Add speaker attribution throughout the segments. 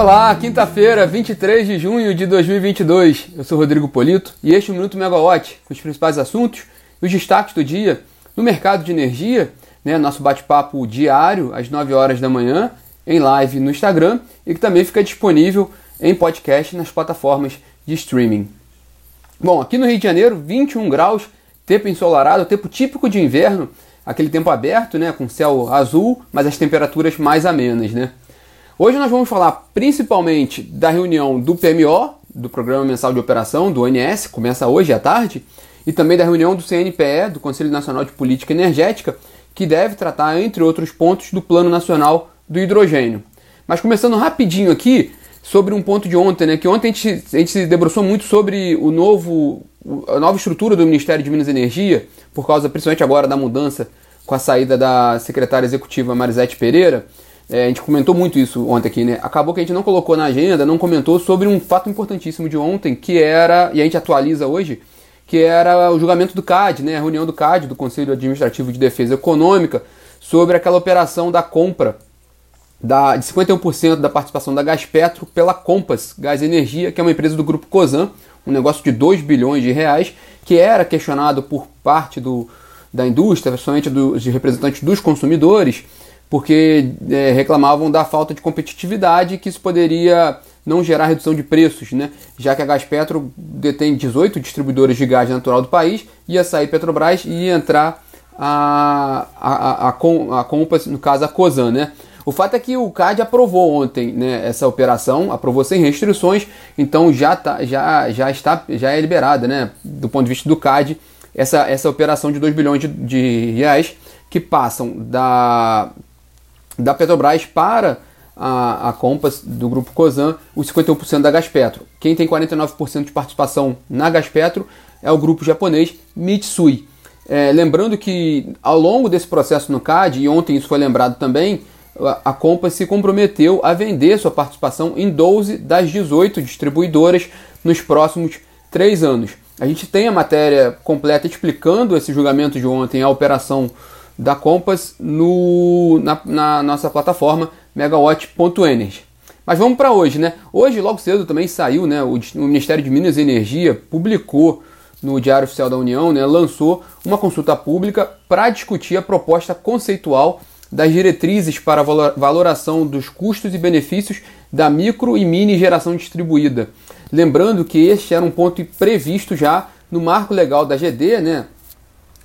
Speaker 1: Olá, quinta-feira, 23 de junho de 2022. Eu sou Rodrigo Polito e este é o Minuto Megawatt, com os principais assuntos e os destaques do dia no mercado de energia, né, nosso bate-papo diário às 9 horas da manhã, em live no Instagram e que também fica disponível em podcast nas plataformas de streaming. Bom, aqui no Rio de Janeiro, 21 graus, tempo ensolarado, tempo típico de inverno, aquele tempo aberto, né, com céu azul, mas as temperaturas mais amenas, né? Hoje nós vamos falar principalmente da reunião do PMO, do Programa Mensal de Operação, do ONS, começa hoje à tarde, e também da reunião do CNPE, do Conselho Nacional de Política Energética, que deve tratar, entre outros pontos, do Plano Nacional do Hidrogênio. Mas começando rapidinho aqui, sobre um ponto de ontem, né? Que ontem a gente, a gente se debruçou muito sobre o novo, a nova estrutura do Ministério de Minas e Energia, por causa principalmente agora da mudança com a saída da secretária executiva Marisete Pereira. É, a gente comentou muito isso ontem aqui, né? Acabou que a gente não colocou na agenda, não comentou sobre um fato importantíssimo de ontem, que era, e a gente atualiza hoje, que era o julgamento do CAD, né? A reunião do CAD, do Conselho Administrativo de Defesa Econômica, sobre aquela operação da compra da, de 51% da participação da Gaspetro pela Compass Gás Energia, que é uma empresa do grupo Cosan, um negócio de 2 bilhões de reais, que era questionado por parte do, da indústria, principalmente dos representantes dos consumidores, porque é, reclamavam da falta de competitividade que isso poderia não gerar redução de preços, né? já que a Gaspetro detém 18 distribuidores de gás natural do país, ia sair Petrobras e ia entrar a, a, a, a, a Compass, no caso a Cosan. Né? O fato é que o CAD aprovou ontem né, essa operação, aprovou sem restrições, então já, tá, já, já está já é liberada, né, do ponto de vista do CAD, essa, essa operação de 2 bilhões de, de reais que passam da da Petrobras para a, a Compass do grupo Cosan, os 51% da Gaspetro. Quem tem 49% de participação na Gaspetro é o grupo japonês Mitsui. É, lembrando que ao longo desse processo no CAD, e ontem isso foi lembrado também, a Compass se comprometeu a vender sua participação em 12 das 18 distribuidoras nos próximos três anos. A gente tem a matéria completa explicando esse julgamento de ontem, a operação da Compass no, na, na nossa plataforma megawatt.energy. Mas vamos para hoje, né? Hoje, logo cedo, também saiu, né? O, o, Ministério de Minas e Energia publicou no Diário Oficial da União, né? Lançou uma consulta pública para discutir a proposta conceitual das diretrizes para a valoração dos custos e benefícios da micro e mini geração distribuída. Lembrando que este era um ponto previsto já no marco legal da GD, né?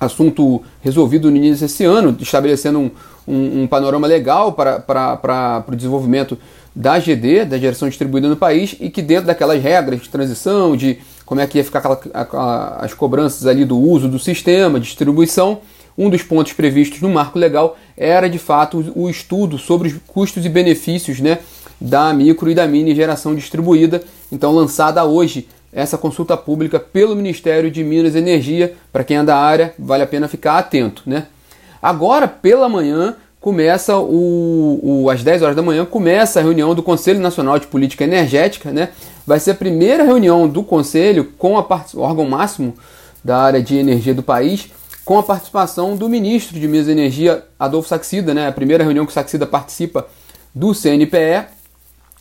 Speaker 1: Assunto resolvido no início desse ano, estabelecendo um, um, um panorama legal para, o desenvolvimento da GD, da geração distribuída no país, e que dentro daquelas regras de transição, de como é que ia ficar aquela, as cobranças ali do uso do sistema, distribuição, um dos pontos previstos no marco legal era de fato o estudo sobre os custos e benefícios né, da micro e da mini geração distribuída, então lançada hoje essa consulta pública pelo Ministério de Minas e Energia. Para quem é da área, vale a pena ficar atento. Né? Agora, pela manhã, começa o, o, às 10 horas da manhã, começa a reunião do Conselho Nacional de Política Energética. Né? Vai ser a primeira reunião do Conselho com a o órgão máximo da área de energia do país, com a participação do ministro de Minas e Energia, Adolfo Saxida, né? a primeira reunião que o Saxida participa do CNPE.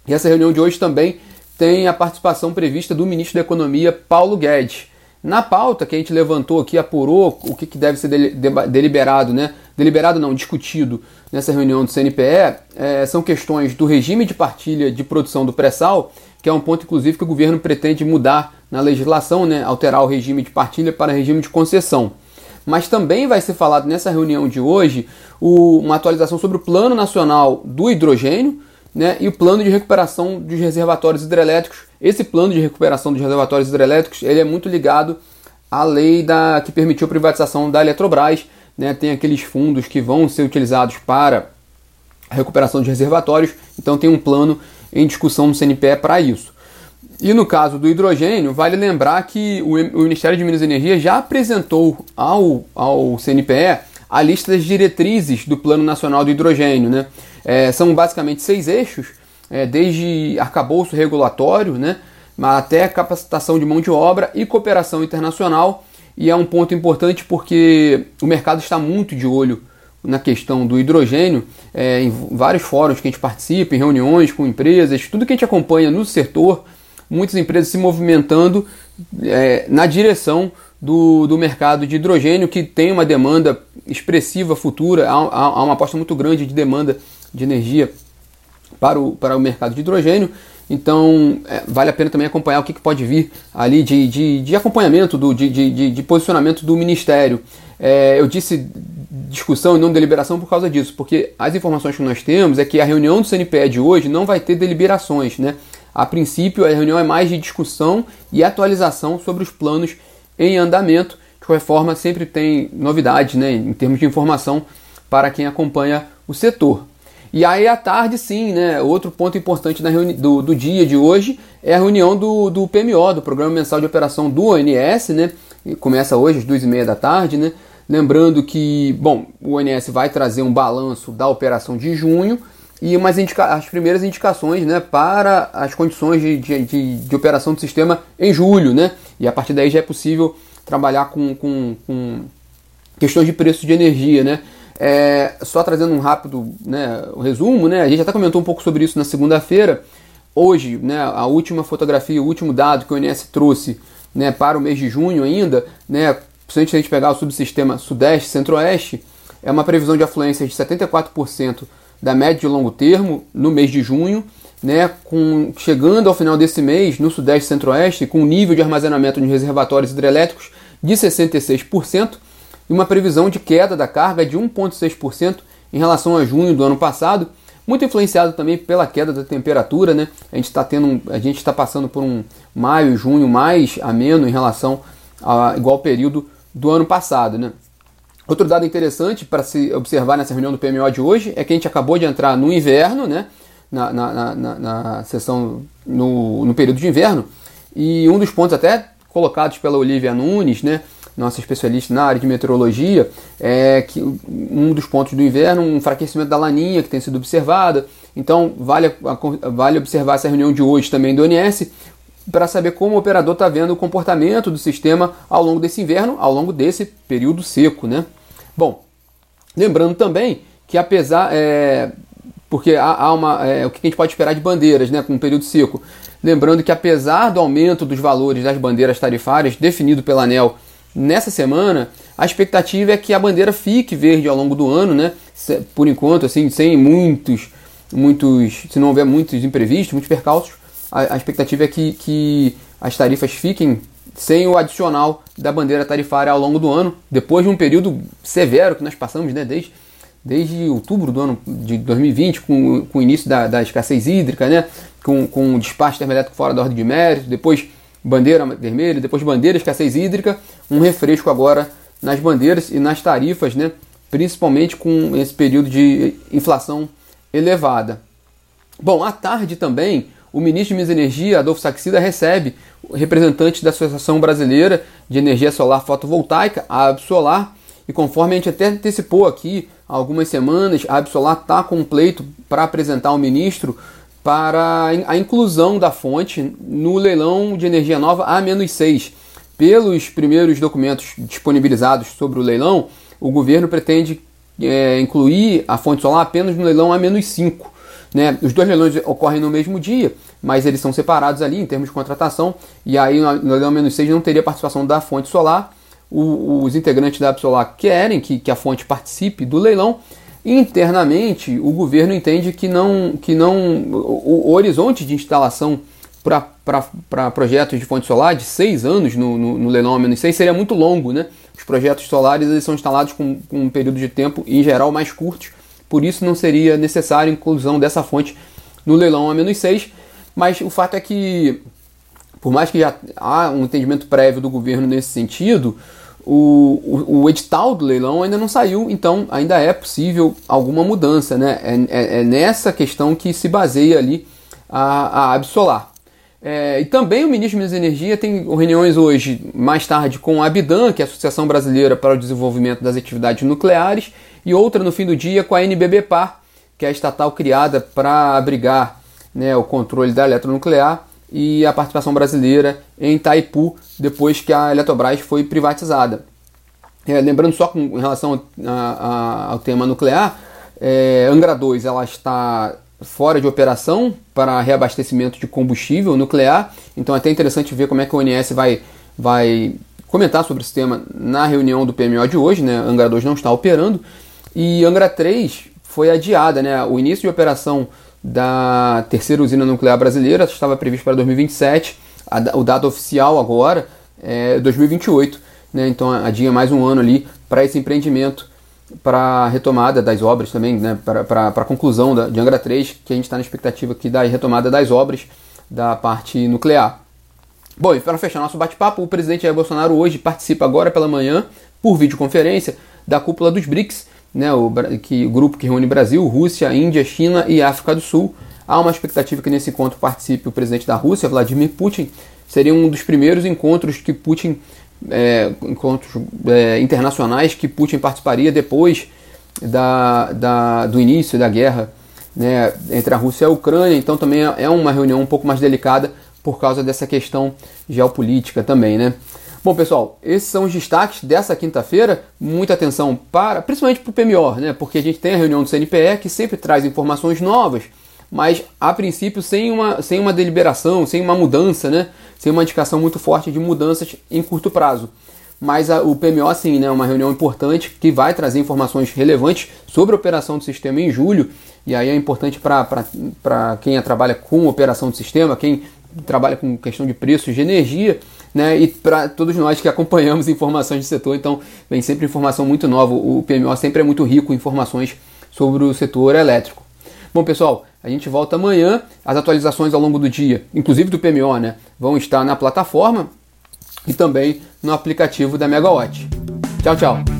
Speaker 1: E essa reunião de hoje também tem a participação prevista do ministro da Economia, Paulo Guedes. Na pauta que a gente levantou aqui, apurou o que, deve ser deliberado, né? Deliberado não, discutido nessa reunião do CNPE, é, são questões do regime de partilha de produção do pré-sal, que é um ponto, inclusive, que o governo pretende mudar na legislação, né? Alterar o regime de partilha para regime de concessão. Mas também vai ser falado nessa reunião de hoje o, uma atualização sobre o Plano Nacional do Hidrogênio, né, e o plano de recuperação dos reservatórios hidrelétricos. Esse plano de recuperação dos reservatórios hidrelétricos ele é muito ligado à lei da, que permitiu a privatização da Eletrobras. Né, tem aqueles fundos que vão ser utilizados para a recuperação de reservatórios, então tem um plano em discussão no CNPE para isso. E no caso do hidrogênio, vale lembrar que o, Ministério de Minas e Energia já apresentou ao, ao CNPE a lista das diretrizes do Plano Nacional do Hidrogênio. Né? É, são basicamente seis eixos, é, desde arcabouço regulatório, né, até capacitação de mão de obra e cooperação internacional. E é um ponto importante porque o mercado está muito de olho na questão do hidrogênio, é, em vários fóruns que a gente participa, em reuniões com empresas, tudo que a gente acompanha no setor, muitas empresas se movimentando é, na direção do, do mercado de hidrogênio, que tem uma demanda expressiva futura, há, há uma aposta muito grande de demanda de energia para o, para o mercado de hidrogênio. Então, é, vale a pena também acompanhar o que, que pode vir ali de, de, de acompanhamento, do, de, de, de, posicionamento do Ministério. É, eu disse discussão e não deliberação por causa disso, porque as informações que nós temos é que a reunião do CNPE de hoje não vai ter deliberações. Né? A princípio, a reunião é mais de discussão e atualização sobre os planos em andamento. De qualquer forma, sempre tem novidades né, em termos de informação para quem acompanha o setor. E aí à tarde, sim, né? Outro ponto importante do, do dia de hoje é a reunião do, do PMO, do Programa Mensal de Operação do ONS, né? Começa hoje às duas e meia da tarde, né? Lembrando que, bom, o ONS vai trazer um balanço da operação de junho e umas as primeiras indicações né, para as condições de, de, de, operação do sistema em julho, né? E a partir daí já é possível trabalhar com, com, com questões de preço de energia, né? É, só trazendo um rápido né, um resumo, né, a gente até comentou um pouco sobre isso na segunda-feira. Hoje, né, a última fotografia, o último dado que o INS trouxe né, para o mês de junho ainda, né, se a gente pegar o subsistema Sudeste Centro-Oeste, é uma previsão de afluência de 74% da média de longo termo no mês de junho, né, com, chegando ao final desse mês no Sudeste Centro-Oeste com um nível de armazenamento de reservatórios hidrelétricos de 66%, e uma previsão de queda da carga de 1,6% em relação a junho do ano passado, muito influenciado também pela queda da temperatura, né? A gente está tendo, a gente está passando por um maio, junho mais ameno em relação a igual período do ano passado, né? Outro dado interessante para se observar nessa reunião do PMO de hoje é que a gente acabou de entrar no inverno, né? Na, na, na, na sessão no, no período de inverno e um dos pontos até colocados pela Olivia Nunes, né? Nossa especialista na área de meteorologia, é que um dos pontos do inverno, um enfraquecimento da laninha que tem sido observada. Então, vale, vale observar essa reunião de hoje também do ONS para saber como o operador está vendo o comportamento do sistema ao longo desse inverno, ao longo desse período seco. Né? Bom, lembrando também que apesar. É, porque há, há uma. É, o que a gente pode esperar de bandeiras né, com um período seco? Lembrando que apesar do aumento dos valores das bandeiras tarifárias definido pela ANEL Nessa semana, a expectativa é que a bandeira fique verde ao longo do ano, né? Por enquanto, assim, sem muitos, muitos, se não houver muitos imprevistos, muitos percalços, a, a expectativa é que, que as tarifas fiquem sem o adicional da bandeira tarifária ao longo do ano, depois de um período severo que nós passamos, né? Desde, desde outubro do ano de 2020, com, com o início da, da escassez hídrica, né? Com, com o despacho termoelétrico fora da ordem de mérito, depois bandeira vermelha, depois bandeira escassez hídrica, um refresco agora nas bandeiras e nas tarifas, né? principalmente com esse período de inflação elevada. Bom, à tarde também, o ministro de Minas Energia, Adolfo Saxida, recebe representantes da Associação Brasileira de Energia Solar Fotovoltaica, a Absolar, e conforme a gente até antecipou aqui há algumas semanas, a Absolar está com um pleito para apresentar ao ministro para a inclusão da fonte no leilão de energia nova A-6. Pelos primeiros documentos disponibilizados sobre o leilão, o governo pretende é, incluir a fonte solar apenas no leilão A-5. Né? Os dois leilões ocorrem no mesmo dia, mas eles são separados ali em termos de contratação, e aí no leilão A-6 não teria participação da fonte solar. O, os integrantes da Absolar querem que, que a fonte participe do leilão, Internamente, o governo entende que não, que não o, o horizonte de instalação para projetos de fonte solar de seis anos no, no, no leilão a menos 6 seria muito longo. Né? Os projetos solares eles são instalados com, com um período de tempo, em geral, mais curto, por isso não seria necessário a inclusão dessa fonte no leilão a menos 6. Mas o fato é que, por mais que já há um entendimento prévio do governo nesse sentido, o, o, o, edital do leilão ainda não saiu, então ainda é possível alguma mudança. Né? É, é, é nessa questão que se baseia ali a, a Absolar. É, e também o ministro de Energia tem reuniões hoje, mais tarde, com a Abidan, que é a Associação Brasileira para o Desenvolvimento das Atividades Nucleares, e outra no fim do dia com a NBBPAR, que é a estatal criada para abrigar né, o controle da eletronuclear e a participação brasileira em Itaipu, depois que a Eletrobras foi privatizada. É, lembrando só com relação a, a, ao tema nuclear, é, Angra 2 ela está fora de operação para reabastecimento de combustível nuclear, então é até interessante ver como é que o ONS vai, vai comentar sobre esse tema na reunião do PMO de hoje, né? Angra 2 não está operando, e Angra 3 foi adiada, né? O início de operação da terceira usina nuclear brasileira estava previsto para 2027, o dado oficial agora é 2028, né? então adia mais um ano ali para esse empreendimento, para a retomada das obras também, né? para a conclusão da, de Angra 3, que a gente está na expectativa aqui da retomada das obras da parte nuclear. Bom, e para fechar nosso bate-papo, o presidente Jair Bolsonaro hoje participa agora pela manhã, por videoconferência, da cúpula dos BRICS, né, o, que, o grupo que reúne Brasil, Rússia, Índia, China e África do Sul. Há uma expectativa que nesse encontro participe o presidente da Rússia, Vladimir Putin. Seria um dos primeiros encontros que Putin, é, encontros é, internacionais que Putin participaria depois da, da, do início da guerra né, entre a Rússia e a Ucrânia. Então também é uma reunião um pouco mais delicada por causa dessa questão geopolítica também, né? Bom, pessoal, esses são os destaques dessa quinta-feira. Muita atenção para, principalmente para o PMO, né? Porque a gente tem a reunião do CNPE que sempre traz informações novas, mas a princípio sem uma, sem uma deliberação, sem uma mudança, né? Sem uma indicação muito forte de mudanças em curto prazo. Mas a, o PMO, sim, né? É uma reunião importante que vai trazer informações relevantes sobre a operação do sistema em julho. E aí é importante para quem trabalha com operação do sistema, quem trabalha com questão de preços de energia né? E para todos nós que acompanhamos informações do setor, então vem sempre informação muito nova. O PMO sempre é muito rico em informações sobre o setor elétrico. Bom, pessoal, a gente volta amanhã. As atualizações ao longo do dia, inclusive do PMO, né, vão estar na plataforma e também no aplicativo da Megawatt. Tchau, tchau.